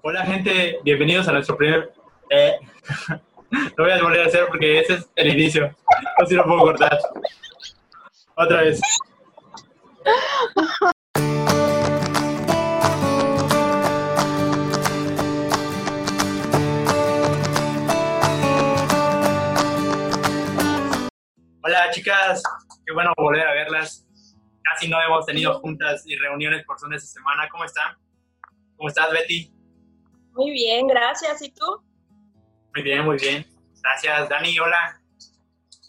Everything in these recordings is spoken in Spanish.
Hola gente, bienvenidos a nuestro primer... Eh, lo voy a volver a hacer porque ese es el inicio. Así lo puedo cortar. Otra vez. Hola chicas, qué bueno volver a verlas. Casi no hemos tenido juntas y reuniones por zonas esta semana. ¿Cómo están? ¿Cómo estás, Betty? Muy bien, gracias. ¿Y tú? Muy bien, muy bien. Gracias, Dani. Hola.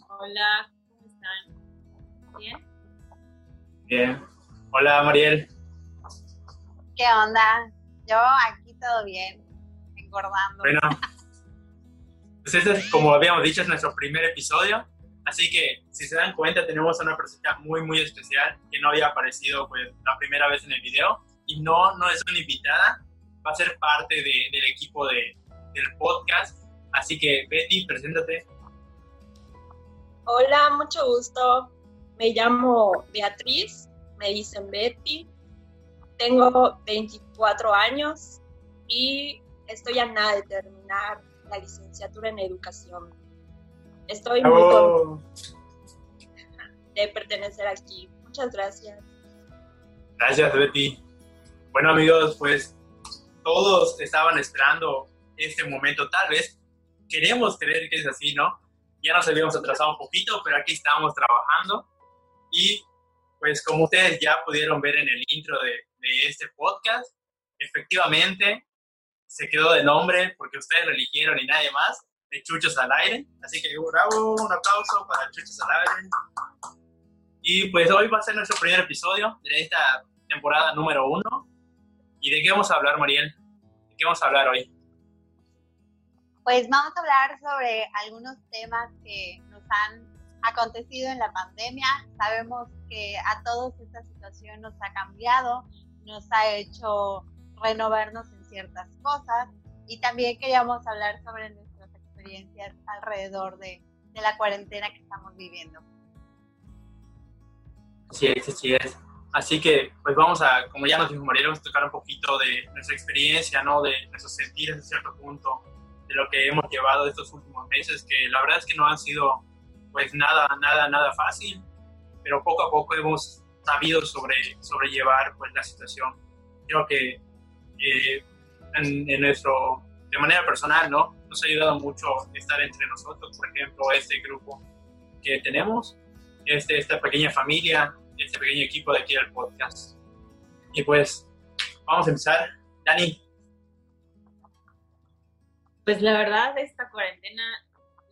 Hola, ¿cómo están? ¿Bien? Bien. Hola, Mariel. ¿Qué onda? Yo aquí todo bien, engordando. Bueno, pues este es, como habíamos dicho, es nuestro primer episodio. Así que, si se dan cuenta, tenemos a una persona muy, muy especial que no había aparecido pues, la primera vez en el video. Y no, no es una invitada, va a ser parte de- del equipo de, del podcast. Así que, Betty, preséntate. Hola, mucho gusto. Me llamo Beatriz, me dicen Betty. Tengo 24 años y estoy a nada de terminar la licenciatura en educación. Estoy muy Oh, contenta de pertenecer aquí. Muchas gracias. gracias, Betty. Bueno, amigos, pues todos estaban esperando este momento. Tal vez queremos creer que es así, ¿no? Ya nos habíamos atrasado un poquito, pero aquí estamos trabajando. Y pues como ustedes ya pudieron ver en el intro de, de este podcast, efectivamente se quedó de nombre porque ustedes lo eligieron y nadie más, de Chuchos al Aire. Así que bravo, un aplauso para Chuchos al Aire. Y pues hoy va a ser nuestro primer episodio de esta temporada número uno. ¿Y de qué vamos a hablar, Mariel? ¿De qué vamos a hablar hoy? Pues vamos a hablar sobre algunos temas que nos han acontecido en la pandemia. Sabemos que a todos esta situación nos ha cambiado, nos ha hecho renovarnos en ciertas cosas y también queríamos hablar sobre nuestras experiencias alrededor de, de la cuarentena que estamos viviendo. Sí, sí, sí es. Así que, pues vamos a, como ya nos dijo Mariel, vamos a tocar un poquito de nuestra experiencia, ¿no? De nuestros sentires a cierto punto, de lo que hemos llevado estos últimos meses, que la verdad es que no han sido, pues nada, nada, nada fácil, pero poco a poco hemos sabido sobre, sobrellevar, pues, la situación. Creo que eh, en, en nuestro, de manera personal, ¿no? Nos ha ayudado mucho estar entre nosotros, por ejemplo, este grupo que tenemos, este, esta pequeña familia, este pequeño equipo de aquí del podcast. Y pues, vamos a empezar. Dani, Pues la verdad, esta cuarentena,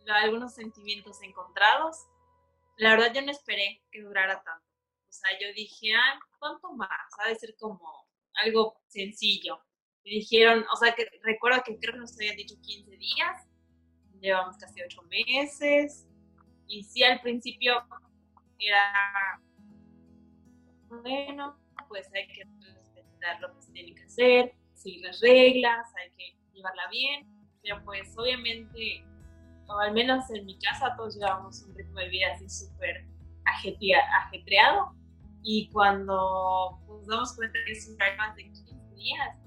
algunos sentimientos encontrados. La verdad, yo no esperé que durara tanto. O sea, yo dije, ah, ¿cuánto más? Ha de ser como algo sencillo. Y dijeron, o sea, que recuerdo que creo que nos habían dicho 15 días. Llevamos casi 8 meses. Y sí, al principio era, bueno, pues hay que respetar lo que se tiene que hacer, seguir las reglas, hay que llevarla bien pero pues obviamente, o al menos en mi casa, todos llevábamos un ritmo de vida así súper ajetrea- ajetreado. Y cuando nos damos cuenta que es un más de 15 días,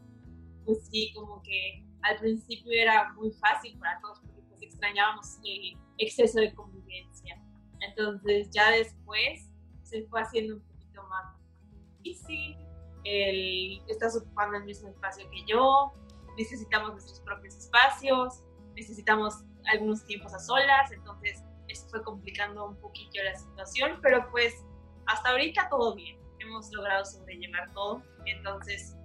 pues sí, como que al principio era muy fácil para todos porque pues extrañábamos el exceso de convivencia. Entonces ya después se fue haciendo un difícil. El, estás ocupando el mismo espacio que yo, necesitamos nuestros propios espacios, necesitamos algunos tiempos a solas, entonces eso fue complicando un poquillo la situación, pero pues hasta ahorita todo bien, hemos logrado sobrellevar todo, entonces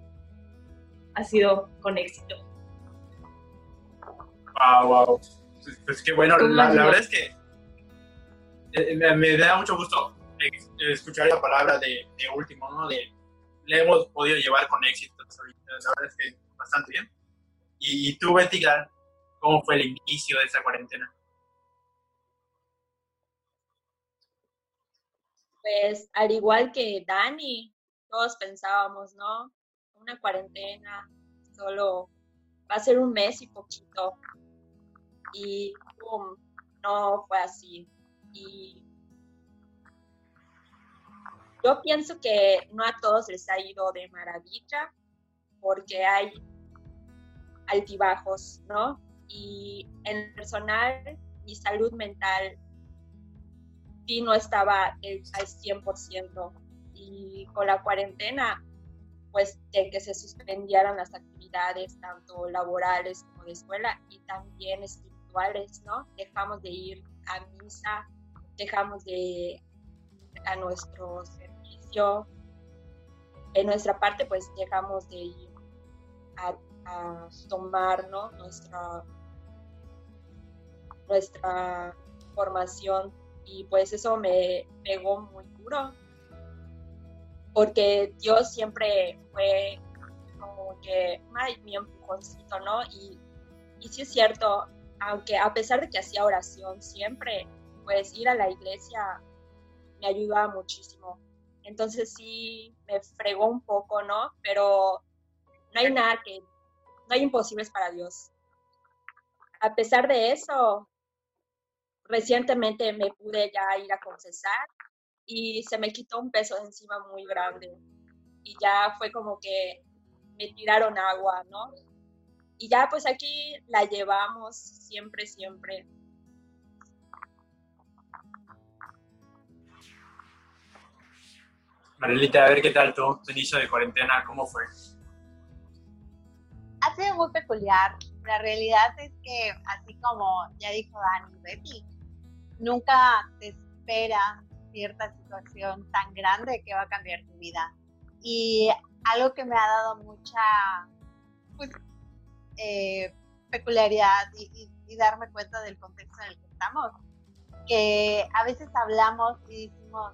ha sido con éxito. wow, wow. Pues, pues qué bueno, ¿Cómo la, la verdad es que eh, me, me da mucho gusto escuchar la palabra de, último, ¿no? De le hemos podido llevar con éxito. La verdad es que bastante bien. Y, y tú, Betty, ¿cómo fue el inicio de esta cuarentena? Pues al igual que Dani, todos pensábamos, ¿no? Una cuarentena, solo va a ser un mes y poquito. Y pum, no fue así. Y yo pienso que no a todos les ha ido de maravilla, porque hay altibajos, ¿no? Y en personal, mi salud mental sí no estaba al 100%. Y con la cuarentena, pues de que se suspendieran las actividades, tanto laborales como de escuela, y también espirituales, ¿no? Dejamos de ir a misa, dejamos de ir a nuestro servicio. En nuestra parte, pues dejamos de ir a, tomar, ¿no? Nuestra, nuestra formación y pues eso me pegó muy duro porque Dios siempre fue como que mi empujoncito, ¿no? Y, y sí es cierto, aunque a pesar de que hacía oración siempre, pues ir a la iglesia me ayudaba muchísimo. Entonces sí me fregó un poco, ¿no? Pero no hay nada que, no hay imposibles para Dios. A pesar de eso, recientemente me pude ya ir a confesar y se me quitó un peso de encima muy grande. Y ya fue como que me tiraron agua, ¿no? Y ya pues aquí la llevamos siempre, siempre. Marilita, a ver qué tal tu inicio de cuarentena, ¿cómo fue? Ha sido muy peculiar. La realidad es que, así como ya dijo Dani, Betty, nunca te espera cierta situación tan grande que va a cambiar tu vida. Y algo que me ha dado mucha pues, eh, peculiaridad y, darme cuenta del contexto en el que estamos, que a veces hablamos y decimos,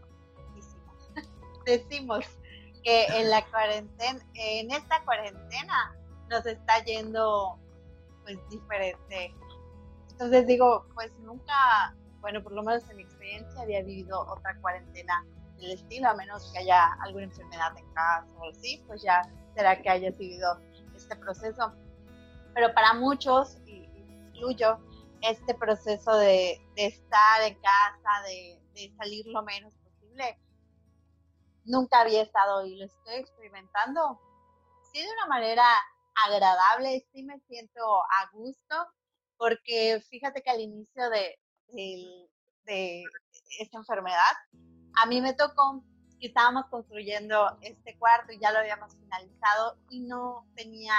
decimos que en la cuarentena, en esta cuarentena nos está yendo pues diferente. Entonces digo, pues nunca bueno, por lo menos en mi experiencia había vivido otra cuarentena del estilo, a menos que haya alguna enfermedad en casa o así, pues ya será que haya vivido este proceso. Pero para muchos, y incluyo, este proceso de, estar en casa, de, de salir lo menos posible, nunca había estado y lo estoy experimentando. Sí, de una manera agradable, sí me siento a gusto, porque fíjate que al inicio de, de esta enfermedad. A mí me tocó que estábamos construyendo este cuarto y ya lo habíamos finalizado y no tenía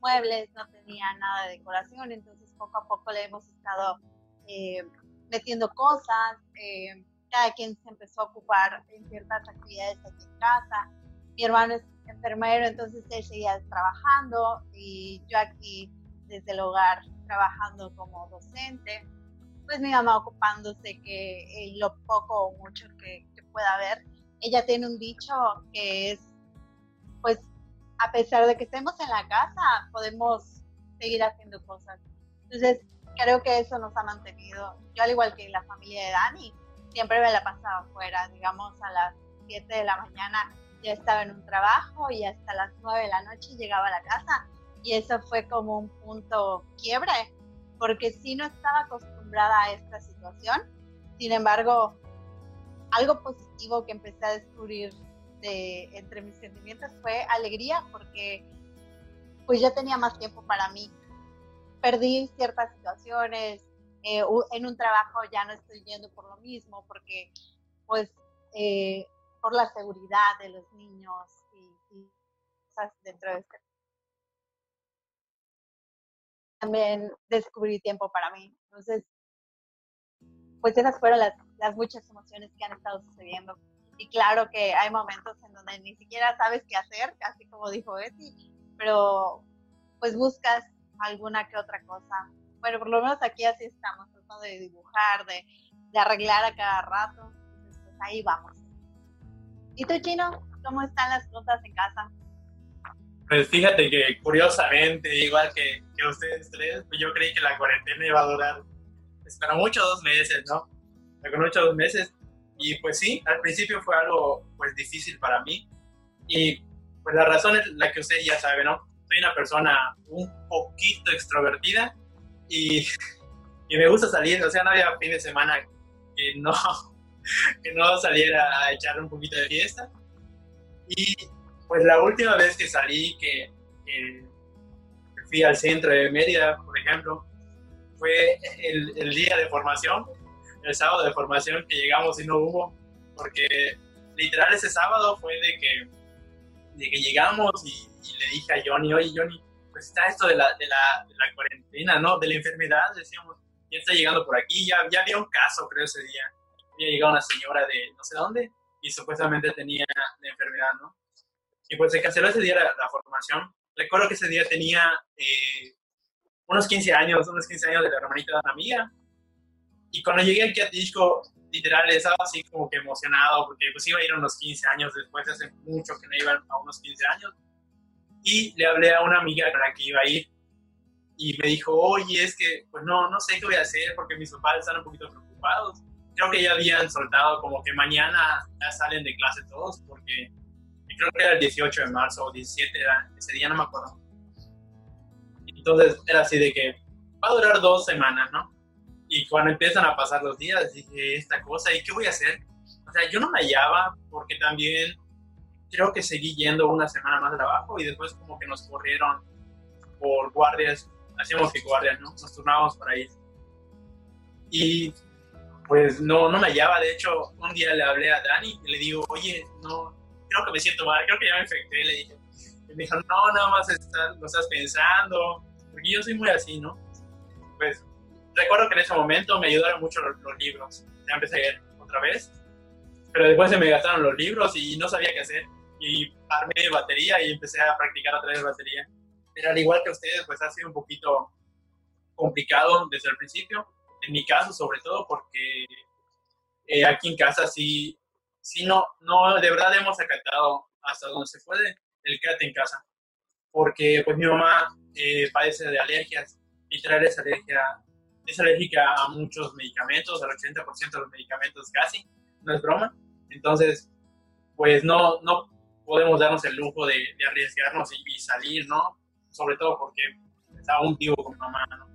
muebles, no tenía nada de decoración, entonces poco a poco le hemos estado eh, metiendo cosas, eh, cada quien se empezó a ocupar en ciertas actividades aquí en casa. Mi hermano es enfermero, entonces él seguía trabajando y yo aquí desde el hogar trabajando como docente pues mi mamá ocupándose que eh, lo poco o mucho que, pueda haber. Ella tiene un dicho que es, pues, a pesar de que estemos en la casa, podemos seguir haciendo cosas. Entonces, creo que eso nos ha mantenido. Yo, al igual que la familia de Dani, siempre me la pasaba afuera, digamos, a las 7 de la mañana ya estaba en un trabajo y hasta las 9 de la noche llegaba a la casa. Y eso fue como un punto quiebre, porque si no estaba acostumbrada a esta situación. Sin embargo, algo positivo que empecé a descubrir de, entre mis sentimientos fue alegría porque pues ya tenía más tiempo para mí. Perdí ciertas situaciones, eh, en un trabajo ya no estoy yendo por lo mismo porque pues eh, por la seguridad de los niños y, y dentro de este también descubrí tiempo para mí. Entonces, pues esas fueron las, las muchas emociones que han estado sucediendo. Y claro que hay momentos en donde ni siquiera sabes qué hacer, casi como dijo Betty, pero pues buscas alguna que otra cosa. Bueno, por lo menos aquí así estamos, tratando de dibujar, de, de arreglar a cada rato. Entonces, pues ahí vamos. ¿Y tú, Chino? ¿Cómo están las cosas en casa? Pues fíjate que curiosamente, igual que, que ustedes tres, pues yo creí que la cuarentena iba a durar pero mucho dos meses, ¿no? Con mucho dos meses. Y pues sí, al principio fue algo pues difícil para mí. Y pues la razón es la que usted ya sabe, ¿no? Soy una persona un poquito extrovertida y, y me gusta salir, o sea, no había fin de semana que no, que no saliera a echar un poquito de fiesta. Y pues la última vez que salí, que, que fui al centro de Mérida, por ejemplo, fue el, el, día de formación, el sábado de formación que llegamos y no hubo, porque literal ese sábado fue de que, de que llegamos y, le dije a Johnny, oye Johnny, pues está esto de la, de la, de la cuarentena, ¿no? De la enfermedad, decíamos, ya está llegando por aquí, ya, ya había un caso creo ese día, había llegado una señora de no sé dónde y supuestamente tenía la enfermedad, ¿no? Y pues se canceló ese día la, formación. Recuerdo que ese día tenía eh, unos 15 años, unos 15 años de la hermanita de una amiga. Y cuando llegué aquí a Tisco, literal, estaba así como que emocionado porque pues iba a ir unos 15 años después, hace mucho que no iban a unos 15 años. Y le hablé a una amiga con la que iba a ir y me dijo, oye, es que pues no, no sé qué voy a hacer porque mis papás están un poquito preocupados. Creo que ya habían soltado como que mañana ya salen de clase todos porque creo que era el 18 de marzo o 17, era, ese día no me acuerdo. Entonces era así de que va a durar dos semanas, ¿no? Y cuando empiezan a pasar los días, dije, esta cosa, ¿y qué voy a hacer? O sea, yo no me hallaba porque también creo que seguí yendo una semana más de trabajo y después como que nos corrieron por guardias, hacíamos que guardias, ¿no? Nos turnábamos por ahí. Y pues no, no me hallaba, de hecho, un día le hablé a Dani y le digo, oye, no, creo que me siento mal, creo que ya me infecté, le dije. Y me dijo, no, nada más estás, lo estás pensando, porque yo soy muy así, ¿no? Pues recuerdo que en ese momento me ayudaron mucho los, libros. Ya empecé a leer otra vez, pero después se me gastaron los libros y no sabía qué hacer. Y armé batería y empecé a practicar otra vez batería. Pero al igual que ustedes, pues ha sido un poquito complicado desde el principio. En mi caso, sobre todo, porque eh, aquí en casa sí si no, no, de verdad hemos acatado hasta donde se puede el quédate en casa. Porque pues mi mamá eh, padece de alergias, literal es alergia, es alérgica a muchos medicamentos, al 80% de los medicamentos casi, no es broma. Entonces, pues no, no podemos darnos el lujo de, arriesgarnos y, salir, ¿no? Sobre todo porque está aún vivo con mamá, ¿no?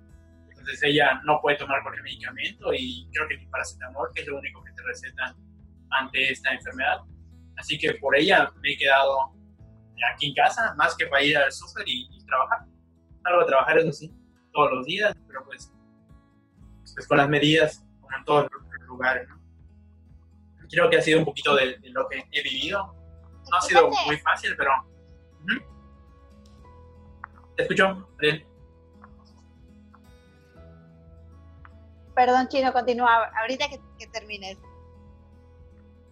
Entonces ella no puede tomar cualquier medicamento y creo que ni paracetamol, que es lo único que te recetan ante esta enfermedad. Así que por ella me he quedado aquí en casa, más que para ir al súper y, trabajar. Salgo a trabajar, eso sí, todos los días, pero pues, pues con las medidas, como en todos los lugares. ¿no? Creo que ha sido un poquito de, lo que he vivido. No ha sido muy fácil, pero... ¿Te escucho, Perdón, Chino, continúa. Ahorita que, que termines.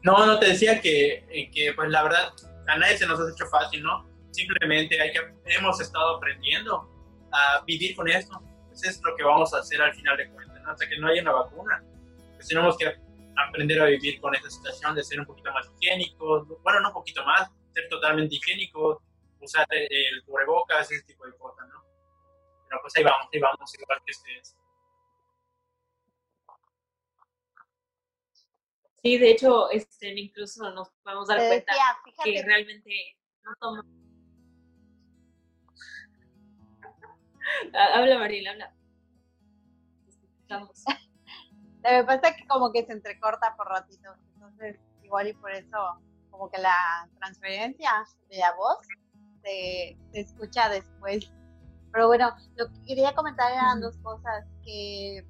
No, no te decía que, eh, que, pues la verdad, a nadie se nos ha hecho fácil, ¿no? Simplemente hay que, hemos estado aprendiendo a vivir con esto. Pues es lo que vamos a hacer al final de cuentas, ¿no? Hasta que no haya una vacuna. Pues tenemos que aprender a vivir con esta situación de ser un poquito más higiénicos, bueno, no un poquito más, ser totalmente higiénicos, usar el cubrebocas, ese tipo de cosas, ¿no? Pero pues ahí vamos, ahí vamos, igual que ustedes. Sí, de hecho, este, incluso nos podemos dar cuenta que realmente no toma. habla, Mariela, habla. Lo que pasa es que como que se entrecorta por ratitos, entonces igual y por eso como que la transferencia de la voz se, se escucha después. Pero bueno, lo que quería comentar eran dos cosas, que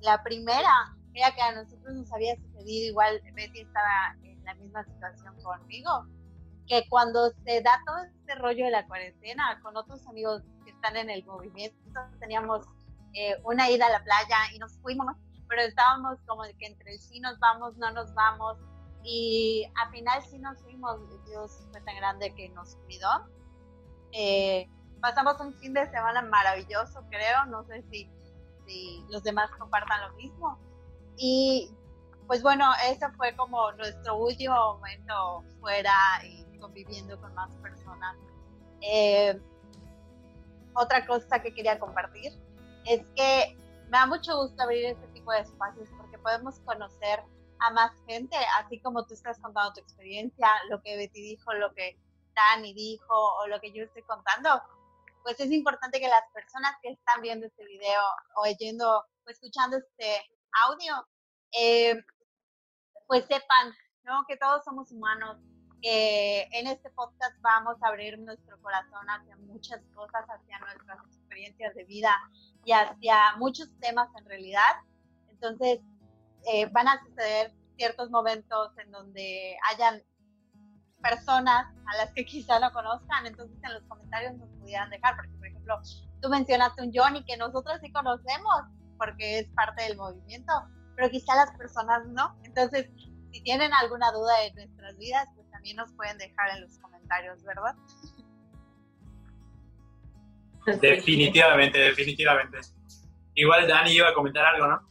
la primera Mira que a nosotros nos había sucedido, igual Betty estaba en la misma situación conmigo, que cuando se da todo este rollo de la cuarentena, con otros amigos que están en el movimiento, teníamos eh, una ida a la playa y nos fuimos, pero estábamos como que entre sí nos vamos, no nos vamos, y al final sí nos fuimos, Dios fue tan grande que nos cuidó. Eh, pasamos un fin de semana maravilloso, creo, no sé si, si los demás compartan lo mismo. Y pues bueno, ese fue como nuestro último momento fuera y conviviendo con más personas. Eh, otra cosa que quería compartir es que me da mucho gusto abrir este tipo de espacios porque podemos conocer a más gente, así como tú estás contando tu experiencia, lo que Betty dijo, lo que Dani dijo o lo que yo estoy contando, pues es importante que las personas que están viendo este video o oyendo o escuchando este audio, eh, pues sepan ¿no? que todos somos humanos, que en este podcast vamos a abrir nuestro corazón hacia muchas cosas, hacia nuestras experiencias de vida y hacia muchos temas en realidad. Entonces, eh, van a suceder ciertos momentos en donde hayan personas a las que quizá no conozcan, entonces en los comentarios nos pudieran dejar, porque por ejemplo, tú mencionaste un Johnny que nosotros sí conocemos porque es parte del movimiento, pero quizá las personas no. Entonces, si tienen alguna duda de nuestras vidas, pues también nos pueden dejar en los comentarios, ¿verdad? Definitivamente, definitivamente. Igual Dani iba a comentar algo, ¿no?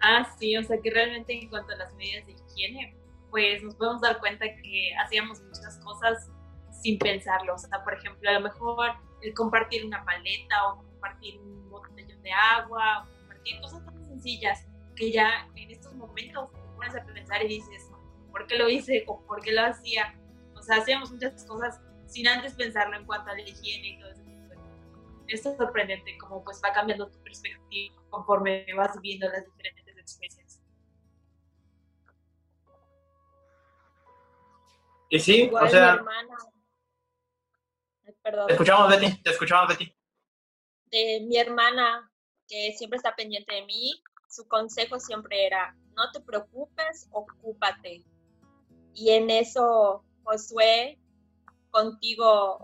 Ah, sí, o sea que realmente en cuanto a las medidas de higiene, pues nos podemos dar cuenta que hacíamos muchas cosas sin pensarlo. O sea, por ejemplo, a lo mejor el compartir una paleta o compartir un botellón de agua o compartir cosas tan sencillas que ya en estos momentos te pones a pensar y dices, ¿por qué lo hice o por qué lo hacía? O sea, hacíamos muchas cosas sin antes pensarlo en cuanto a la higiene y todo eso es sorprendente cómo pues va cambiando tu perspectiva conforme vas viviendo las diferentes Y sí, o sea... Perdón. Te escuchamos, Betty, te escuchamos, Betty. De mi hermana, que siempre está pendiente de mí, su consejo siempre era, no te preocupes, ocúpate. Y en eso, Josué, contigo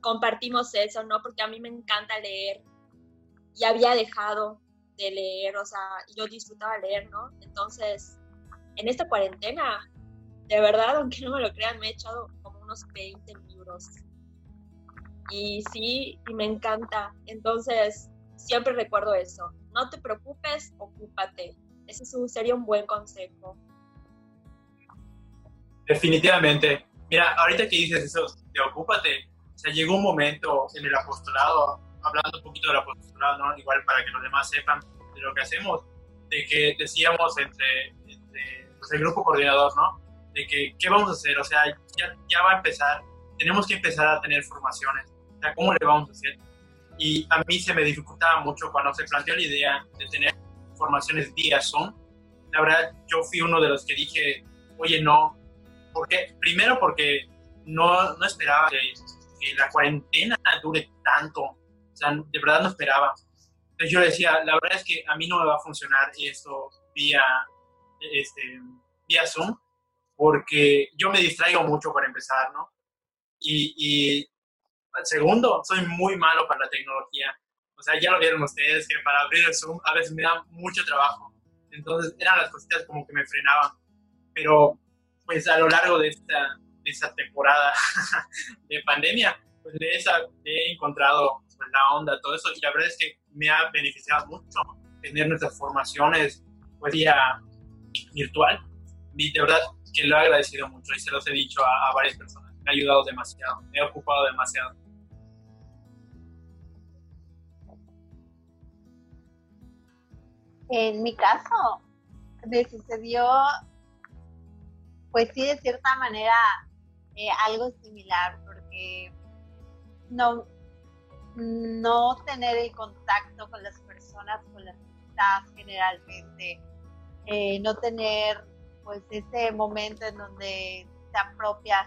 compartimos eso, ¿no? Porque a mí me encanta leer y había dejado de leer, o sea, yo disfrutaba leer, ¿no? Entonces, en esta cuarentena, de verdad, aunque no me lo crean, me he echado como unos 20 libros. Y sí, y me encanta. Entonces, siempre recuerdo eso. No te preocupes, ocúpate. Ese sería un buen consejo. Definitivamente. Mira, ahorita que dices eso de ocúpate, o sea, llegó un momento en el apostolado, hablando un poquito del apostolado, ¿no? igual para que los demás sepan de lo que hacemos, de que decíamos entre, entre pues, el grupo coordinador, ¿no? De que, ¿qué vamos a hacer? O sea, ya, ya va a empezar, tenemos que empezar a tener formaciones, o sea, ¿cómo le vamos a hacer? Y a mí se me dificultaba mucho cuando se planteó la idea de tener formaciones vía Zoom. La verdad, yo fui uno de los que dije, oye, no, porque primero porque no, no esperaba que la cuarentena dure tanto. O sea, de verdad no esperaba. Entonces yo decía, la verdad es que a mí no me va a funcionar esto vía, este, vía Zoom, porque yo me distraigo mucho para empezar, ¿no? Y, y segundo, soy muy malo para la tecnología. O sea, ya lo vieron ustedes que para abrir el Zoom a veces me da mucho trabajo. Entonces eran las cositas como que me frenaban. Pero pues a lo largo de esta, de esa temporada de pandemia, pues le he, encontrado la onda, todo eso, y la verdad es que me ha beneficiado mucho tener nuestras formaciones pues vía virtual, y de verdad que lo he agradecido mucho y se los he dicho a, a varias personas, me ha ayudado demasiado, me ha ocupado demasiado. En mi caso, me sucedió, pues sí, de cierta manera, eh, algo similar, porque no, no tener el contacto con las personas con las que estás generalmente, eh, no tener pues ese momento en donde te apropias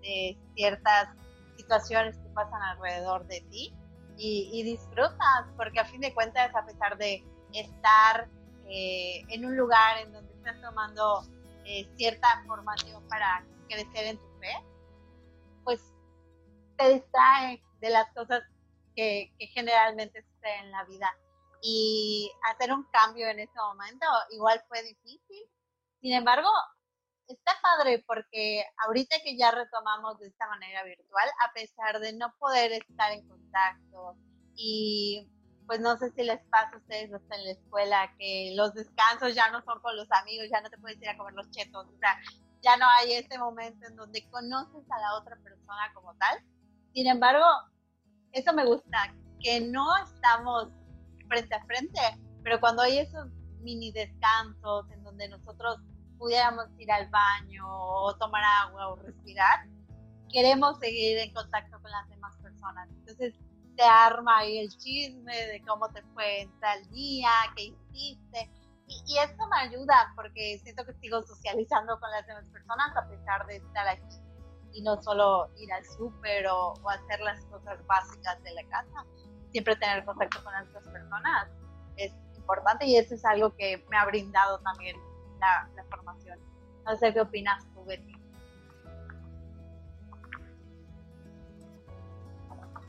de ciertas situaciones que pasan alrededor de ti y, disfrutas, porque a fin de cuentas, a pesar de estar eh, en un lugar en donde estás tomando cierta formación para crecer en tu fe, pues te distrae de las cosas que, generalmente suceden en la vida. Y hacer un cambio en ese momento igual fue difícil. Sin embargo, está padre porque ahorita que ya retomamos de esta manera virtual, a pesar de no poder estar en contacto y pues no sé si les pasa a ustedes hasta en la escuela que los descansos ya no son con los amigos, ya no te puedes ir a comer los chetos, o sea, ya no hay ese momento en donde conoces a la otra persona como tal. Sin embargo, eso me gusta, que no estamos frente a frente, pero cuando hay esos mini descansos en donde nosotros pudiéramos ir al baño o tomar agua o respirar, queremos seguir en contacto con las demás personas. Entonces se arma ahí el chisme de cómo te fue en tal día, qué hiciste, y, esto me ayuda porque siento que sigo socializando con las demás personas a pesar de estar aquí. Y no solo ir al súper o, hacer las cosas básicas de la casa. Siempre tener contacto con otras personas es importante y eso es algo que me ha brindado también la, la formación. No sé qué opinas tú, Betty.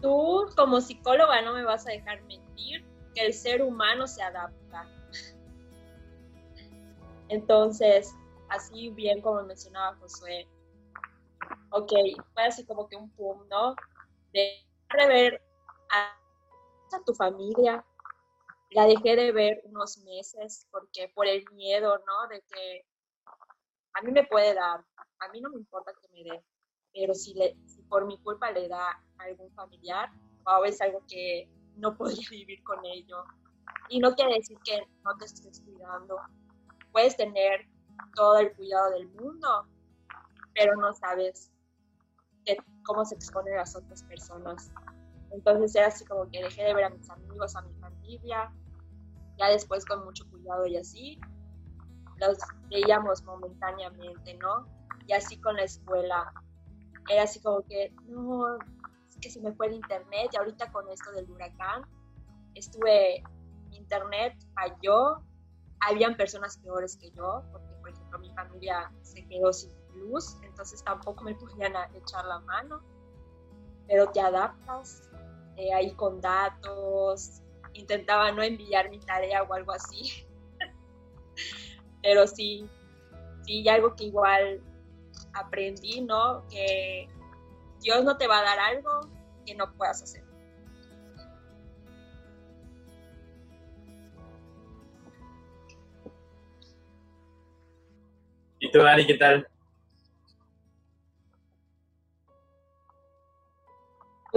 Tú como psicóloga no me vas a dejar mentir que el ser humano se adapta. Entonces, así bien como mencionaba Josué, ok, fue así como que un pum, ¿no? De ver a, tu familia, la dejé de ver unos meses porque por el miedo, ¿no? De que a mí me puede dar, a mí no me importa que me dé, pero si, le, si por mi culpa le da a algún familiar, o es algo que no podría vivir con ello. Y no quiere decir que no te estés cuidando. Puedes tener todo el cuidado del mundo, pero no sabes cómo se exponen las otras personas. Entonces era así como que dejé de ver a mis amigos, a mi familia, ya después con mucho cuidado y así, los veíamos momentáneamente, ¿no? Y así con la escuela, era así como que, no, es que se me fue el internet y ahorita con esto del huracán, estuve, internet falló, habían personas peores que yo, porque por ejemplo mi familia se quedó sin luz, entonces tampoco me podían echar la mano, pero te adaptas eh, ahí con datos, intentaba no enviar mi tarea o algo así, pero sí, sí, algo que igual aprendí, ¿no? Que Dios no te va a dar algo que no puedas hacer. ¿Y tú, Dani, qué tal?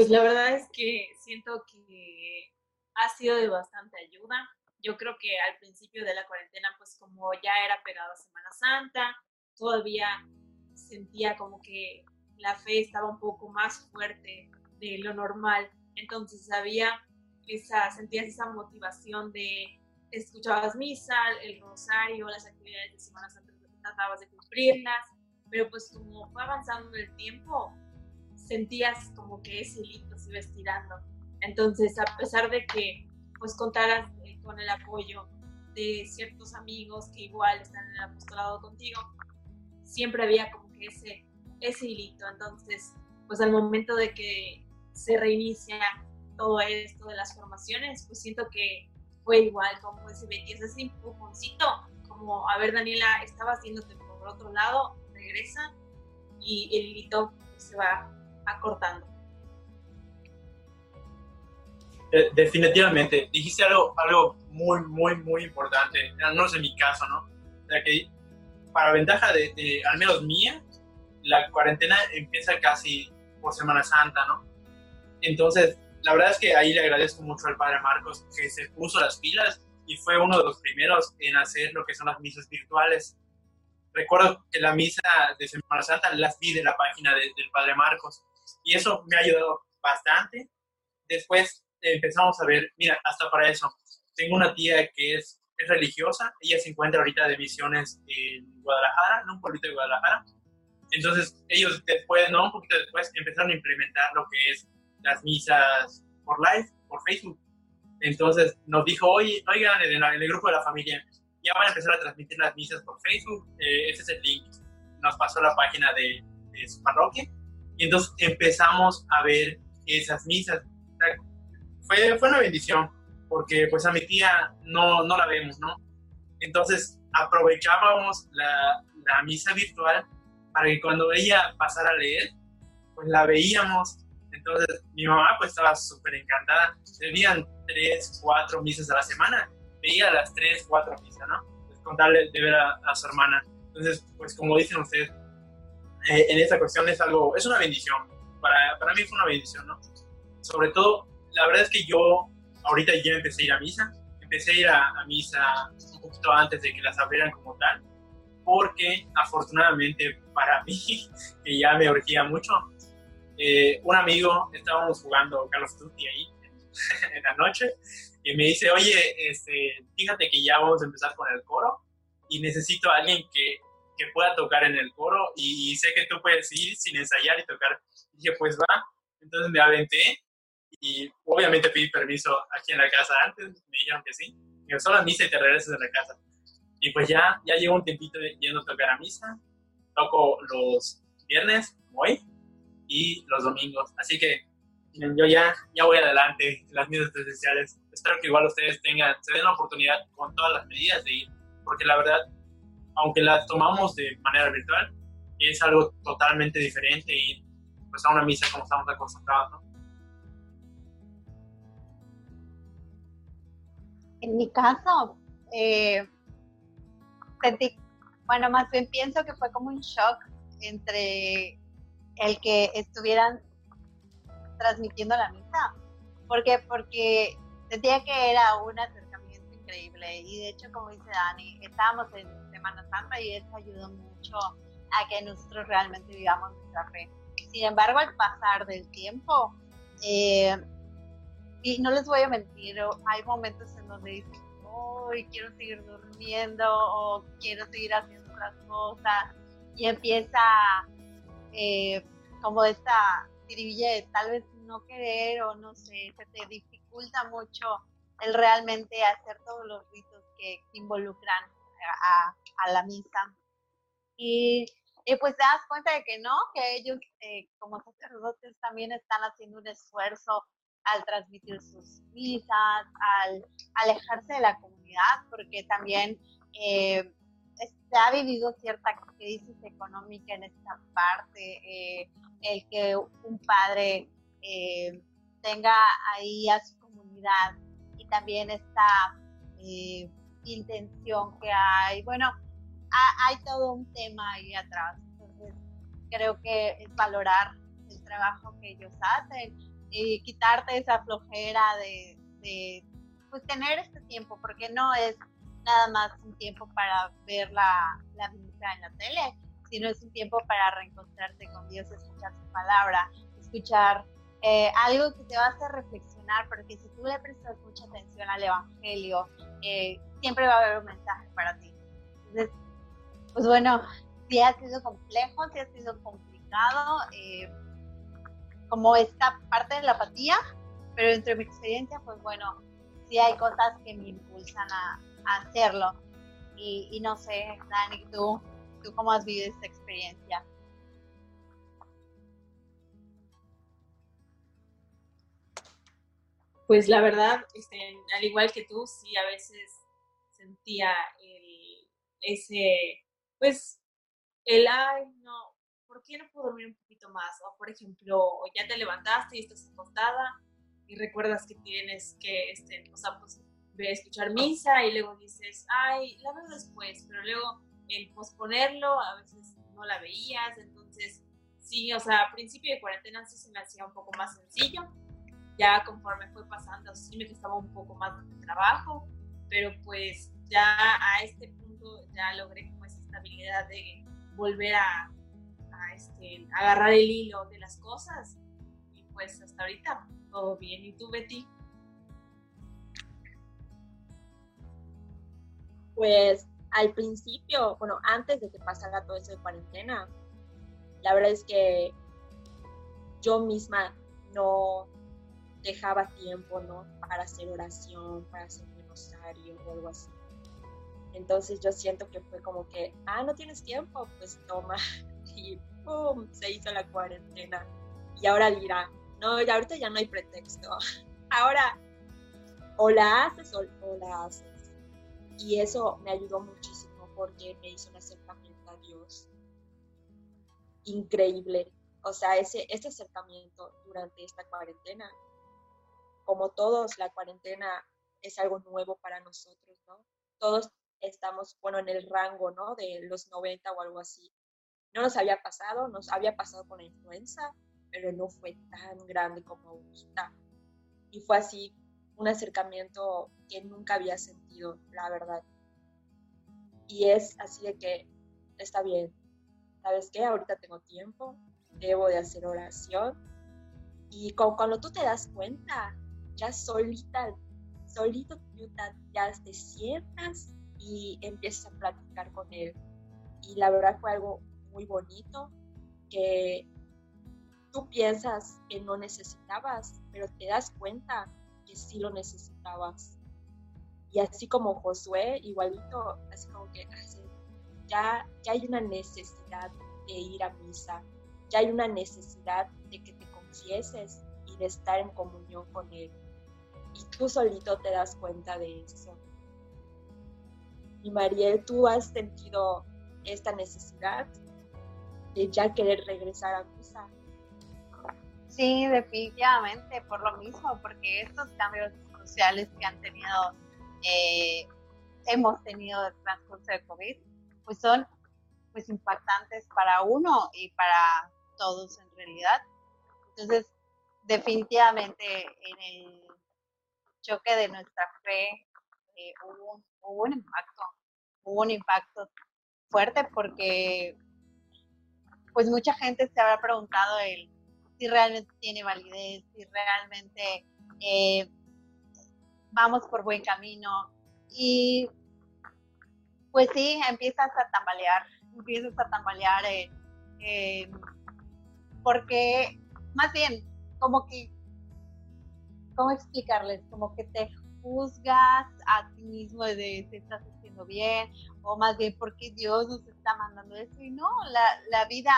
Pues la verdad es que siento que ha sido de bastante ayuda. Yo creo que al principio de la cuarentena, pues como ya era pegado a Semana Santa, todavía sentía como que la fe estaba un poco más fuerte de lo normal. Entonces había esa, sentías esa motivación de escuchabas misa, el rosario, las actividades de Semana Santa, tratabas de cumplirlas, pero pues como fue avanzando el tiempo, sentías como que ese hilito se iba estirando. Entonces, a pesar de que pues contaras eh, con el apoyo de ciertos amigos que igual están en el apostolado contigo, siempre había como que ese, ese hilito. Entonces, pues al momento de que se reinicia todo esto de las formaciones, pues siento que fue igual, como ese Betty, ese empujoncito, como, a ver, Daniela, estaba haciéndote por otro lado, regresa y el hilito se va acortando. definitivamente, dijiste algo, algo muy, muy, muy importante, no es en mi caso, ¿no? O sea, para ventaja de, de, al menos mía, la cuarentena empieza casi por Semana Santa, ¿no? Entonces, la verdad es que ahí le agradezco mucho al Padre Marcos que se puso las pilas y fue uno de los primeros en hacer lo que son las misas virtuales. Recuerdo que la misa de Semana Santa las vi de la página del Padre Marcos y eso me ha ayudado bastante. Después empezamos a ver, mira, hasta para eso, tengo una tía que es es religiosa, ella se encuentra ahorita de misiones en Guadalajara, en un pueblito de Guadalajara. Entonces ellos después, no, un poquito después, empezaron a implementar lo que es las misas por live, por Facebook. Entonces nos dijo, oye, oigan, en el, grupo de la familia, ya van a empezar a transmitir las misas por Facebook, eh, ese es el link. Nos pasó la página de, de su parroquia y entonces empezamos a ver esas misas. Fue, fue una bendición porque pues a mi tía no, no la vemos, ¿no? Entonces aprovechábamos la, la misa virtual para que cuando ella pasara a leer, pues la veíamos. Entonces mi mamá pues estaba súper encantada. Veían tres, cuatro misas a la semana. Veía las tres, cuatro misas, ¿no? Pues contarle de ver a, su hermana. Entonces, pues como dicen ustedes, eh, en esta cuestión es algo, es una bendición. Para, para mí fue una bendición, ¿no? Sobre todo, la verdad es que yo ahorita ya empecé a ir a misa. Empecé a ir a, misa un poquito antes de que las abrieran como tal, porque afortunadamente para mí, que ya me urgía mucho, eh, un amigo, estábamos jugando Carlos Tutti ahí en, la noche, y me dice, oye, este, fíjate que ya vamos a empezar con el coro y necesito a alguien que, que pueda tocar en el coro y, sé que tú puedes ir sin ensayar y tocar. dije, pues va. Entonces me aventé y obviamente pedí permiso aquí en la casa antes, me dijeron que sí. Digo, solo a misa y te regresas a la casa. Y pues ya, ya llevo un tiempito yendo a tocar a misa. Toco los viernes, hoy, y los domingos. Así que yo ya, ya voy adelante en las misas presenciales. Espero que igual ustedes tengan, se den la oportunidad con todas las medidas de ir, porque la verdad, aunque las tomamos de manera virtual, es algo totalmente diferente ir pues, a una misa como estamos acostumbrados, ¿no? En mi caso, eh, sentí, bueno, más bien pienso que fue como un shock entre el que estuvieran transmitiendo la misa. ¿Por qué? Porque sentía que era un acercamiento increíble y de hecho, como dice Dani, estábamos en Semana Santa y eso ayudó mucho a que nosotros realmente vivamos nuestra fe. Sin embargo, al pasar del tiempo, eh, y no les voy a mentir, hay momentos en donde dices, hoy quiero seguir durmiendo o quiero seguir haciendo otras cosas y empieza eh, como esta tirilla de tal vez no querer o no sé, se te dificulta mucho el realmente hacer todos los ritos que involucran a, la misa. Y, pues te das cuenta de que no, que ellos eh, como sacerdotes también están haciendo un esfuerzo al transmitir sus misas, al alejarse de la comunidad, porque también eh, se ha vivido cierta crisis económica en esta parte, eh, el que un padre eh, tenga ahí a su comunidad y también esta intención que hay. Bueno, hay todo un tema ahí atrás. Creo que es valorar el trabajo que ellos hacen y quitarte esa flojera de, pues tener este tiempo, porque no es nada más un tiempo para ver la, la misa en la tele, sino es un tiempo para reencontrarte con Dios, escuchar su palabra, escuchar eh, algo que te va a hacer reflexionar, porque si tú le prestas mucha atención al Evangelio, eh, siempre va a haber un mensaje para ti. Pues bueno, si ha sido complejo, si ha sido complicado, eh, como esta parte de la apatía, pero dentro de mi experiencia, pues bueno, sí hay cosas que me impulsan a, hacerlo. Y, no sé, Dani, ¿tú, ¿tú cómo has vivido esta experiencia? Pues la verdad, este, al igual que tú, sí a veces sentía el, ese, pues, el, ay, no, ¿por qué no puedo dormir un poquito más? O, por ejemplo, ya te levantaste y estás acostada y recuerdas que tienes que, este, o sea, pues, escuchar misa y luego dices, ay, la veo después, pero luego el posponerlo a veces no la veías, entonces sí, o sea, a principio de cuarentena sí se me hacía un poco más sencillo, ya conforme fue pasando sí me costaba un poco más de trabajo, pero pues ya a este punto ya logré como esa estabilidad de volver a, este, agarrar el hilo de las cosas. Y pues hasta ahorita todo bien. ¿Y tú, Betty? Pues al principio, bueno, antes de que pasara todo eso de cuarentena, la verdad es que yo misma no dejaba tiempo, ¿no? Para hacer oración, para hacer o algo así. Entonces yo siento que fue como que, ah, no tienes tiempo, pues toma. Y. Se hizo la cuarentena. Y ahora dirá, no, ya ahorita ya no hay pretexto. Ahora, o la haces o, la haces. Y eso me ayudó muchísimo porque me hizo un acercamiento a Dios increíble. O sea, ese, este acercamiento durante esta cuarentena, como todos, la cuarentena es algo nuevo para nosotros, ¿no? Todos estamos, bueno, en el rango, ¿no? De los 90 o algo así. No nos había pasado, nos había pasado con la influenza, pero no fue tan grande como ahorita. Y fue así, un acercamiento que nunca había sentido, la verdad. Y es así de que está bien, ¿sabes qué? Ahorita tengo tiempo, debo de hacer oración. Y cuando tú te das cuenta, ya solita, solito ya te sientas y empiezas a platicar con él. y la verdad fue algo muy bonito que tú piensas que no necesitabas, pero te das cuenta que sí lo necesitabas. Y así como Josué, igualito, así como que ya, ya hay una necesidad de ir a misa, ya hay una necesidad de que te confieses y de estar en comunión con Él. Tú solito te das cuenta de eso. Y Mariel, ¿tú has sentido esta necesidad de ya querer regresar a misa? Sí, definitivamente, por lo mismo, porque estos cambios sociales que han tenido, eh, hemos tenido el transcurso de COVID, pues son pues impactantes para uno y para todos en realidad. Entonces, definitivamente en el choque de nuestra fe eh, hubo, un impacto, hubo un impacto fuerte porque pues mucha gente se habrá preguntado el si realmente tiene validez, si realmente eh, vamos por buen camino. Y pues sí, empiezas a tambalear, empiezas a tambalear eh, porque más bien como que, ¿cómo explicarles? Como que te juzgas a ti mismo de si estás haciendo bien, o más bien porque Dios nos está mandando eso. Y no, la, la vida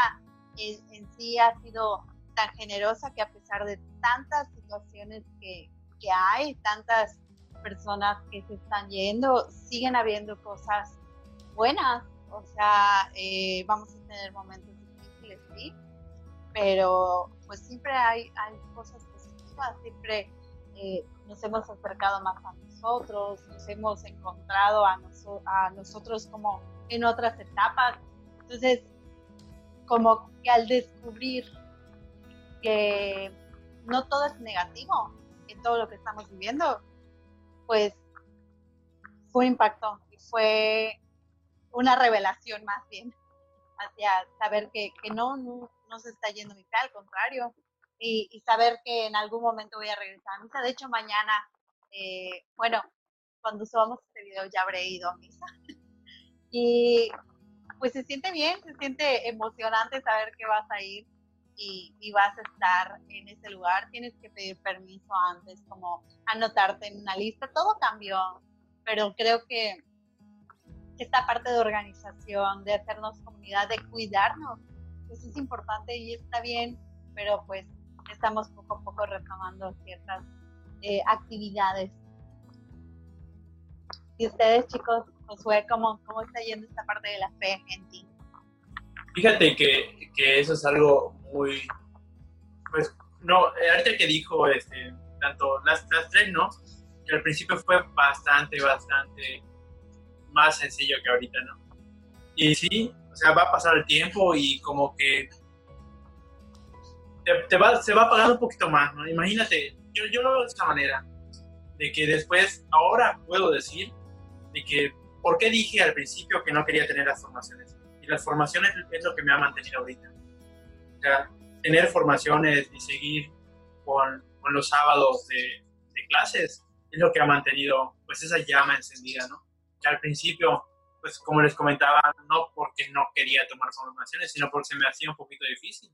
en, en, sí ha sido tan generosa que a pesar de tantas situaciones que, que hay, tantas personas que se están yendo, siguen habiendo cosas buenas. O sea, eh, vamos a tener momentos difíciles, sí, pero pues siempre hay, hay cosas positivas, siempre eh, nos hemos acercado más a nosotros, nos hemos encontrado a, a nosotros como en otras etapas. Entonces, como que al descubrir que no todo es negativo en todo lo que estamos viviendo, pues fue un impacto y fue una revelación más bien hacia saber que, no, no, se está yendo mi al contrario, y, y, saber que en algún momento voy a regresar a misa. De hecho, mañana, eh, bueno, cuando subamos este video ya habré ido a misa. y pues se siente bien, se siente emocionante saber que vas a ir y, vas a estar en ese lugar, tienes que pedir permiso antes, como anotarte en una lista, todo cambió, pero creo que esta parte de organización, de hacernos comunidad, de cuidarnos, pues es importante y está bien, pero pues estamos poco a poco retomando ciertas eh, actividades. Y ustedes, chicos, Josué, ¿cómo, ¿cómo está yendo esta parte de la fe en ti? Fíjate que, que eso es algo muy, pues, no, eh, ahorita que dijo, este, tanto las, las tres, ¿no? Que al principio fue bastante, bastante más sencillo que ahorita, ¿no? Y sí, o sea, va a pasar el tiempo y como que te, va, se va pagando un poquito más, ¿no? Imagínate, yo, yo lo veo de esta manera, de que después, ahora puedo decir, de que, ¿por qué dije al principio que no quería tener las formaciones? Y las formaciones es lo que me ha mantenido ahorita tener formaciones y seguir con, con los sábados de, de, clases es lo que ha mantenido pues esa llama encendida, ¿no? Que al principio, pues como les comentaba, no porque no quería tomar formaciones, sino porque se me hacía un poquito difícil,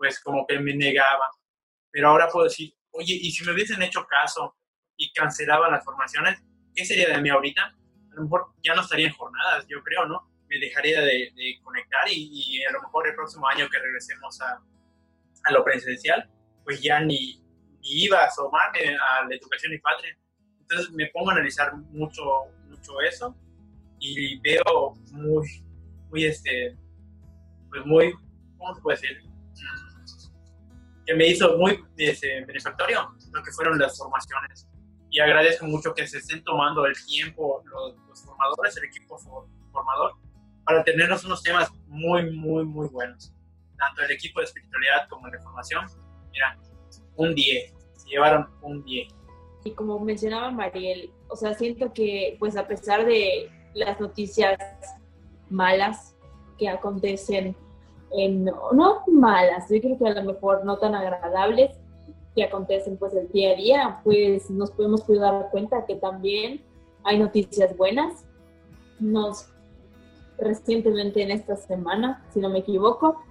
pues como que me negaba. Pero ahora puedo decir, oye, y si me hubiesen hecho caso y cancelaban las formaciones, ¿qué sería de mí ahorita? A lo mejor ya no estaría en jornadas, yo creo, ¿no? me dejaría de, conectar y, a lo mejor el próximo año que regresemos a, a lo presencial, pues ya ni, ni, iba a asomarme a la educación y patria. Entonces me pongo a analizar mucho, mucho eso y veo muy, muy, este, pues muy, ¿cómo se puede decir? Que me hizo muy este, benefactorio lo que fueron las formaciones. Y agradezco mucho que se estén tomando el tiempo los, los formadores, el equipo formador, para tenernos unos temas muy, muy, muy buenos. Tanto el equipo de espiritualidad como de formación, mira, un 10, se llevaron un 10. Y como mencionaba Mariel, o sea, siento que pues a pesar de las noticias malas que acontecen, en, no malas, yo creo que a lo mejor no tan agradables, que acontecen pues el día a día, pues nos podemos dar cuenta que también hay noticias buenas. Nos recientemente en esta semana, si no me equivoco,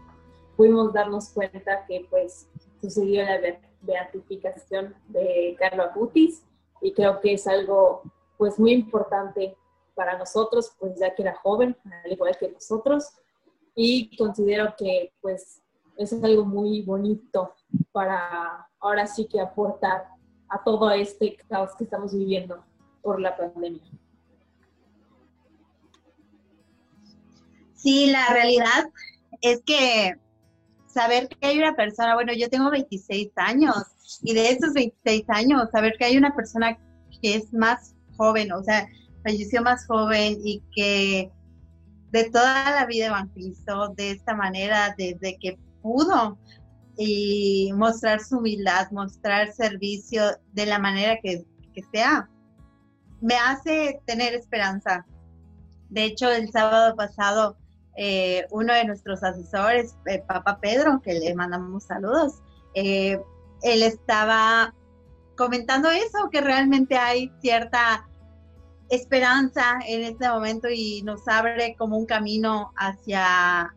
pudimos darnos cuenta que pues sucedió la beatificación de Carlos Acutis y creo que es algo pues muy importante para nosotros, pues ya que era joven, al igual que nosotros, y considero que pues es algo muy bonito para ahora sí que aportar a todo este caos que estamos viviendo por la pandemia. Sí, la realidad es que saber que hay una persona, bueno, yo tengo 26 años y de esos 26 años, saber que hay una persona que es más joven, o sea, falleció más joven y que de toda la vida evangelizó de esta manera desde que pudo y mostrar su humildad, mostrar servicio de la manera que, que sea, me hace tener esperanza. De hecho, el sábado pasado eh, uno de nuestros asesores, eh, Papa Pedro, que le mandamos saludos, eh, él estaba comentando eso, que realmente hay cierta esperanza en este momento y nos abre como un camino hacia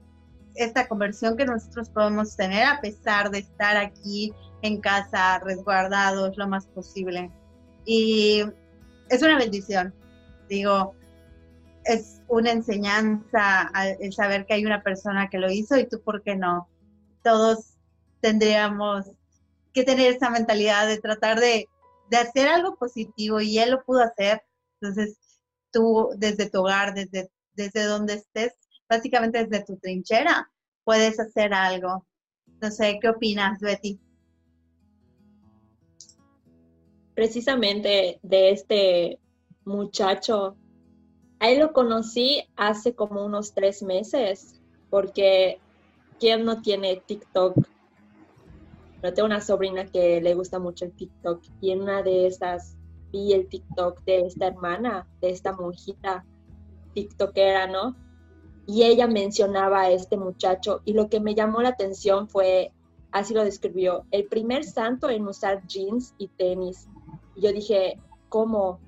esta conversión que nosotros podemos tener a pesar de estar aquí en casa resguardados lo más posible. Y es una bendición. Digo, es una enseñanza el saber que hay una persona que lo hizo y tú, ¿por qué no? Todos tendríamos que tener esa mentalidad de tratar de, hacer algo positivo y él lo pudo hacer. Entonces, tú desde tu hogar, desde, desde donde estés, básicamente desde tu trinchera, puedes hacer algo. No sé, ¿qué opinas, Betty? Precisamente de este muchacho Ahí lo conocí hace como unos tres meses, porque ¿quién no tiene TikTok? Pero tengo una sobrina que le gusta mucho el TikTok y en una de esas vi el TikTok de esta hermana, de esta monjita TikTokera, ¿no? Y ella mencionaba a este muchacho y lo que me llamó la atención fue, así lo describió, el primer santo en usar jeans y tenis. Y yo dije, ¿cómo?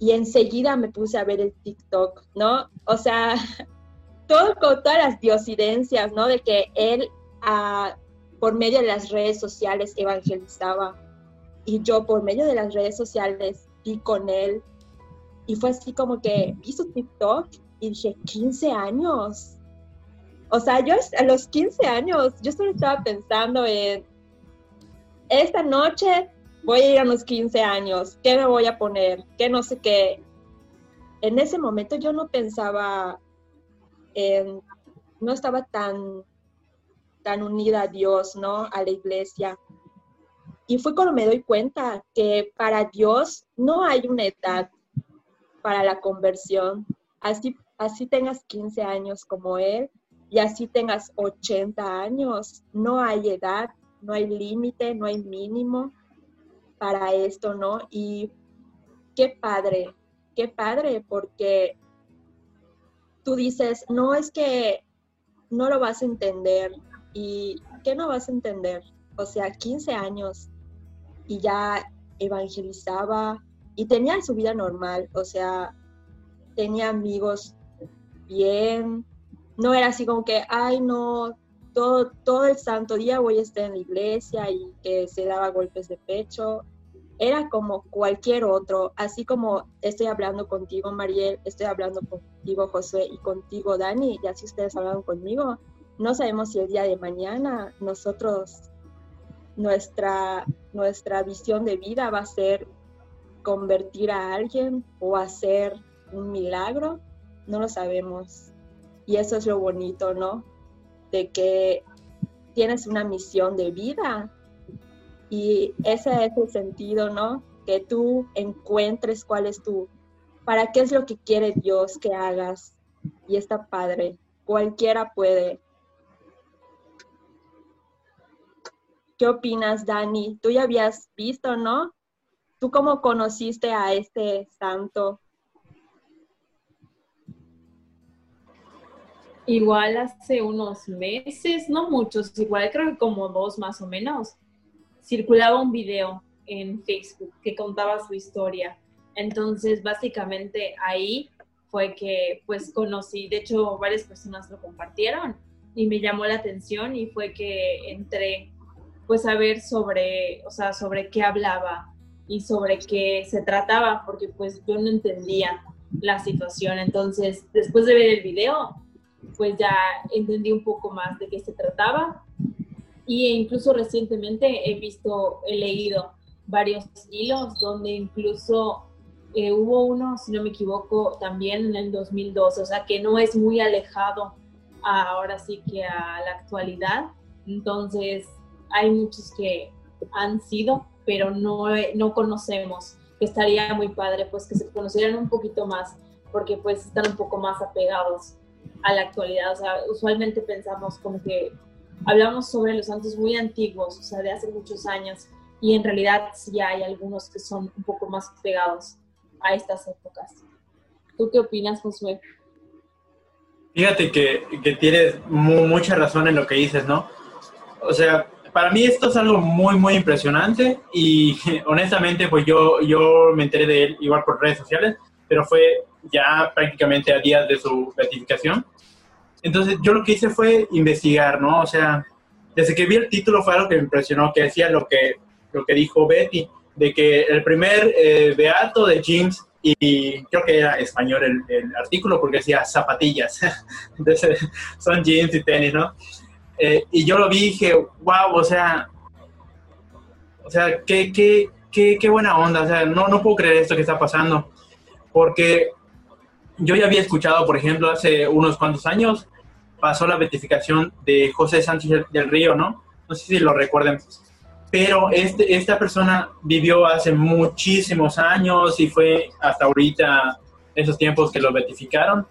y enseguida me puse a ver el TikTok, ¿no? O sea, todo con todas las diosidencias, ¿no? De que él ah, por medio de las redes sociales evangelizaba y yo por medio de las redes sociales vi con él y fue así como que vi su TikTok y dije, 15 años. O sea, yo a los 15 años, yo solo estaba pensando en, esta noche voy a ir a los 15 años, ¿qué me voy a poner? ¿Qué no sé qué? En ese momento yo no pensaba, en, no estaba tan, tan unida a Dios, ¿no? A la iglesia. Y fue cuando me doy cuenta que para Dios no hay una edad para la conversión. Así, así tengas 15 años como Él y así tengas 80 años, no hay edad, no hay límite, no hay mínimo para esto, ¿no? Y qué padre, qué padre, porque tú dices, no es que no lo vas a entender. ¿Y qué no vas a entender? O sea, 15 años y ya evangelizaba y tenía su vida normal, o sea, tenía amigos bien, no era así como que, ay, no, todo, todo el santo día voy a estar en la iglesia y que se daba golpes de pecho. Era como cualquier otro, así como estoy hablando contigo, Mariel, estoy hablando contigo, José, y contigo, Dani, y así ustedes hablan conmigo. No sabemos si el día de mañana nosotros, nuestra, nuestra visión de vida va a ser convertir a alguien o hacer un milagro, no lo sabemos. Y eso es lo bonito, ¿no? de que tienes una misión de vida y ese es el sentido, ¿no? Que tú encuentres cuál es tu, para qué es lo que quiere Dios que hagas. Y está padre, cualquiera puede. ¿Qué opinas, Dani? Tú ya habías visto, ¿no? ¿Tú cómo conociste a este santo? Igual hace unos meses, no muchos, igual creo que como dos más o menos, circulaba un video en Facebook que contaba su historia. Entonces, básicamente ahí fue que pues conocí, de hecho varias personas lo compartieron y me llamó la atención y fue que entré pues a ver sobre, o sea, sobre qué hablaba y sobre qué se trataba, porque pues yo no entendía la situación. Entonces, después de ver el video, pues ya entendí un poco más de qué se trataba. Y incluso recientemente he visto, he leído varios hilos donde incluso eh, hubo uno, si no me equivoco, también en el 2012, o sea que no es muy alejado ahora sí que a la actualidad. Entonces, hay muchos que han sido, pero no, no conocemos. Estaría muy padre pues que se conocieran un poquito más, porque pues están un poco más apegados a la actualidad. O sea, usualmente pensamos como que hablamos sobre los santos muy antiguos, o sea, de hace muchos años, y en realidad sí hay algunos que son un poco más pegados a estas épocas. ¿Tú qué opinas, Josué? Fíjate que, que tienes mucha razón en lo que dices, ¿no? O sea, para mí esto es algo muy, muy impresionante y honestamente, pues yo, yo me enteré de él igual por redes sociales, pero fue ya prácticamente a días de su beatificación. Entonces yo lo que hice fue investigar, ¿no? O sea, desde que vi el título fue algo que me impresionó, que decía lo que, lo que dijo Betty, de que el primer eh, beato de James, y creo que era español el, el artículo porque decía zapatillas, entonces son jeans y tenis, ¿no? Eh, y yo lo vi y dije, wow, o sea, o sea, qué, qué, qué, qué buena onda, o sea, no, no puedo creer esto que está pasando, porque yo ya había escuchado, por ejemplo, hace unos cuantos años, pasó la beatificación de José Sánchez del Río, ¿no? No sé si lo recuerden, pero este, esta persona vivió hace muchísimos años y fue hasta ahorita esos tiempos que lo beatificaron.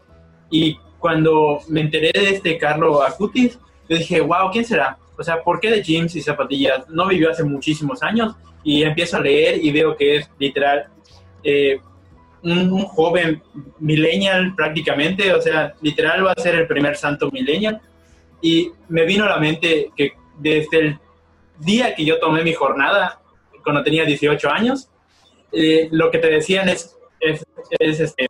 Y cuando me enteré de este Carlo Acutis, yo dije, wow, ¿quién será? O sea, ¿por qué de jeans y zapatillas? No vivió hace muchísimos años y empiezo a leer y veo que es literal eh, un, joven millennial prácticamente, o sea, literal va a ser el primer santo millennial. Y me vino a la mente que desde el día que yo tomé mi jornada, cuando tenía 18 años, eh, lo que te decían es, es, es este,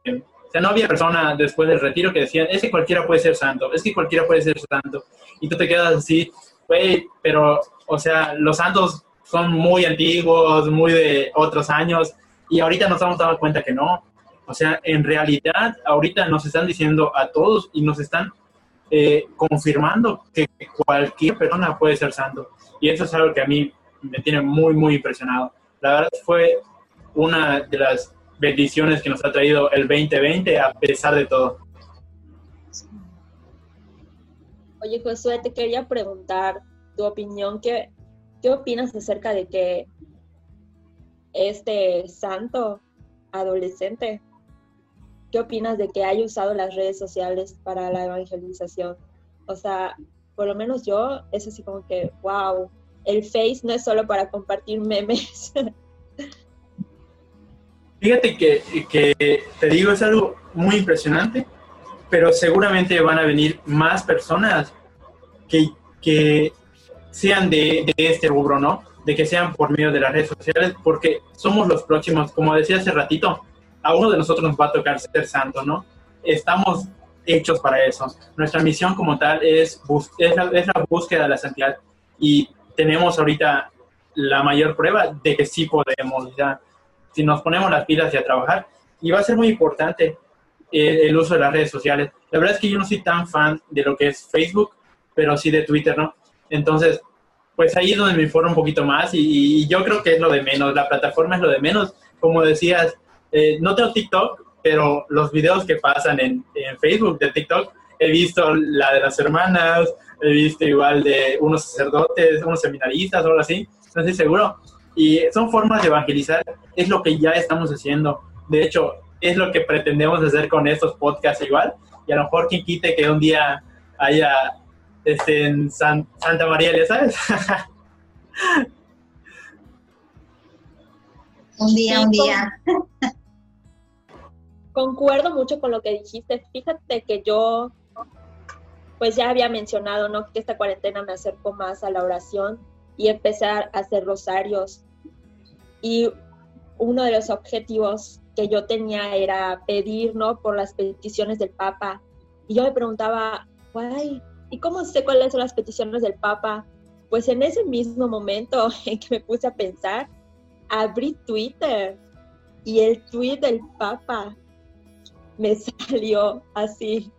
o sea, no había persona después del retiro que decían, es que cualquiera puede ser santo, es que cualquiera puede ser santo. Y tú te quedas así, güey, pero, o sea, los santos son muy antiguos, muy de otros años, y ahorita nos estamos dando cuenta que no. O sea, en realidad, ahorita nos están diciendo a todos y nos están eh, confirmando que cualquier persona puede ser santo. Y eso es algo que a mí me tiene muy, muy impresionado. La verdad fue una de las bendiciones que nos ha traído el 2020 a pesar de todo. Oye, Josué, te quería preguntar tu opinión. ¿Qué, qué opinas acerca de que este santo adolescente, qué opinas de que haya usado las redes sociales para la evangelización? O sea, por lo menos yo, es así como que, wow, el Face no es solo para compartir memes. Fíjate que, que, te digo, es algo muy impresionante, pero seguramente van a venir más personas que, que sean de, de, este rubro, ¿no? De que sean por medio de las redes sociales, porque somos los próximos, como decía hace ratito, a uno de nosotros nos va a tocar ser santo, ¿no? Estamos hechos para eso. Nuestra misión como tal es, es, la, es la búsqueda de la santidad y tenemos ahorita la mayor prueba de que sí podemos, ya si nos ponemos las pilas y a trabajar. Y va a ser muy importante eh, el, uso de las redes sociales. La verdad es que yo no soy tan fan de lo que es Facebook, pero sí de Twitter, ¿no? Entonces, pues ahí es donde me informo un poquito más y, yo creo que es lo de menos. La plataforma es lo de menos. Como decías, eh, no tengo TikTok, pero los videos que pasan en, en Facebook de TikTok, he visto la de las hermanas, he visto igual de unos sacerdotes, unos seminaristas algo así, no estoy seguro, y son formas de evangelizar, es lo que ya estamos haciendo. De hecho, es lo que pretendemos hacer con estos podcasts igual. Y a lo mejor quien quite que un día haya este, en Santa María, ¿ya sabes? un día, un día. Concuerdo mucho con lo que dijiste. Fíjate que yo, pues ya había mencionado, ¿no? Que esta cuarentena me acercó más a la oración y empezar a hacer rosarios y uno de los objetivos que yo tenía era pedir, ¿no? Por las peticiones del Papa. Y yo me preguntaba, ¿y cómo sé cuáles son las peticiones del Papa? Pues en ese mismo momento en que me puse a pensar, abrí Twitter y el tweet del Papa me salió así.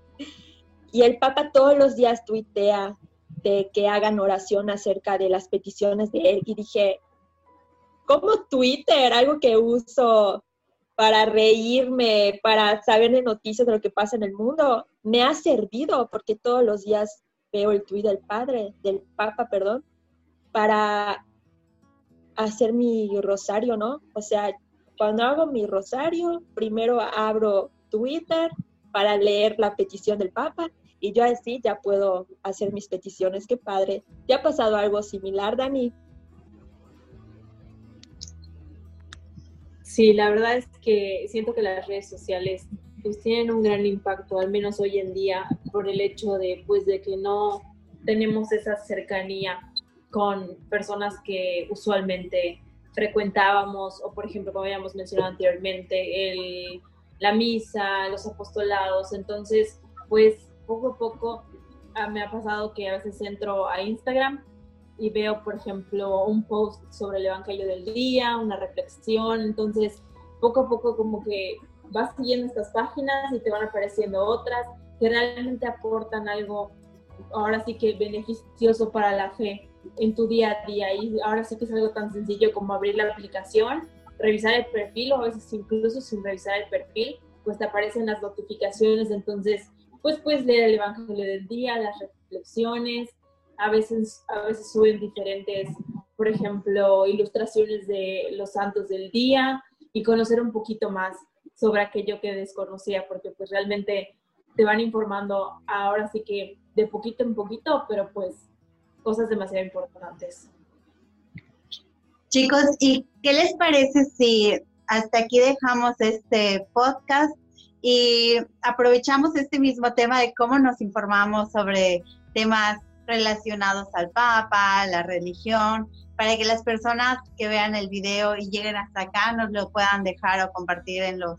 Y el Papa todos los días tuitea de que hagan oración acerca de las peticiones de él. Y dije, ¿cómo Twitter? Algo que uso para reírme, para saber de noticias de lo que pasa en el mundo, me ha servido porque todos los días veo el tweet del padre, del papa, perdón, para hacer mi rosario, ¿no? O sea, cuando hago mi rosario, primero abro Twitter para leer la petición del papa y yo así ya puedo hacer mis peticiones. Qué padre. ¿Te ha pasado algo similar, Dani? Sí, la verdad es que siento que las redes sociales pues tienen un gran impacto, al menos hoy en día, por el hecho de pues de que no tenemos esa cercanía con personas que usualmente frecuentábamos, o por ejemplo, como habíamos mencionado anteriormente, el, la misa, los apostolados. Entonces, pues poco a poco ah, me ha pasado que a veces entro a Instagram y veo, por ejemplo, un post sobre el Evangelio del día, una reflexión. Entonces, poco a poco como que vas siguiendo estas páginas y te van apareciendo otras que realmente aportan algo, ahora sí que beneficioso para la fe en tu día a día. Y ahora sí que es algo tan sencillo como abrir la aplicación, revisar el perfil o a veces incluso sin revisar el perfil, pues te aparecen las notificaciones. Entonces, pues puedes leer el Evangelio del día, las reflexiones. A veces, a veces suben diferentes, por ejemplo, ilustraciones de los santos del día y conocer un poquito más sobre aquello que desconocía, porque pues realmente te van informando ahora sí que de poquito en poquito, pero pues cosas demasiado importantes. Chicos, ¿y qué les parece si hasta aquí dejamos este podcast y aprovechamos este mismo tema de cómo nos informamos sobre temas relacionados al Papa, la religión, para que las personas que vean el video y lleguen hasta acá nos lo puedan dejar o compartir en los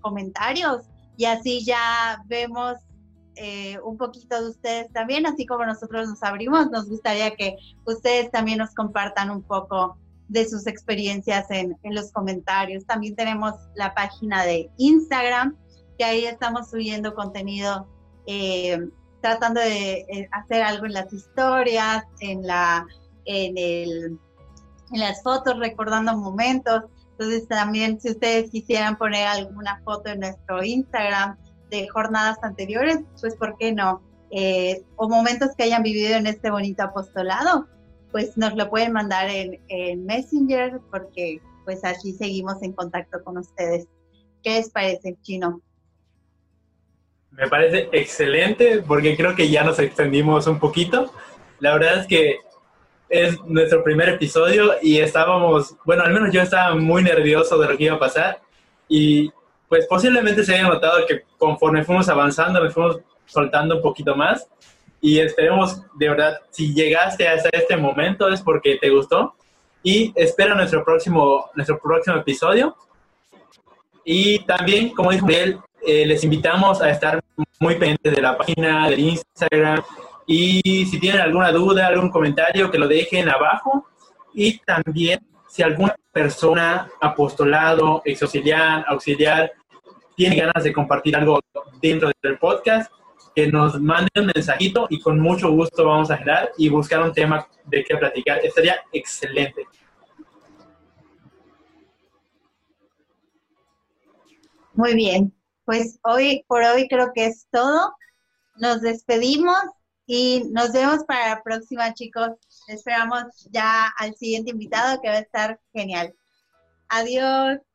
comentarios y así ya vemos eh, un poquito de ustedes también, así como nosotros nos abrimos, nos gustaría que ustedes también nos compartan un poco de sus experiencias en, en los comentarios. También tenemos la página de Instagram, que ahí estamos subiendo contenido, eh, tratando de eh, hacer algo en las historias, en, la, en, el, en las fotos, recordando momentos. Entonces también si ustedes quisieran poner alguna foto en nuestro Instagram, de jornadas anteriores, pues ¿por qué no? Eh, o momentos que hayan vivido en este bonito apostolado, pues nos lo pueden mandar en, en, Messenger porque pues así seguimos en contacto con ustedes. ¿Qué les parece, Chino? Me parece excelente porque creo que ya nos extendimos un poquito. La verdad es que es nuestro primer episodio y estábamos, bueno, al menos yo estaba muy nervioso de lo que iba a pasar y pues posiblemente se haya notado que conforme fuimos avanzando, me fuimos soltando un poquito más. Y esperemos, de verdad, si llegaste hasta este momento es porque te gustó. Y espera nuestro próximo, nuestro próximo episodio. Y también, como dijo él, eh, les invitamos a estar muy pendientes de la página, del Instagram. Y si tienen alguna duda, algún comentario, que lo dejen abajo. Y también, si alguna persona, apostolado, ex auxiliar, tiene ganas de compartir algo dentro del podcast, que nos mande un mensajito y con mucho gusto vamos a generar y buscar un tema de qué platicar. Estaría excelente. Muy bien, pues hoy por hoy creo que es todo. Nos despedimos y nos vemos para la próxima, chicos. Esperamos ya al siguiente invitado que va a estar genial. Adiós.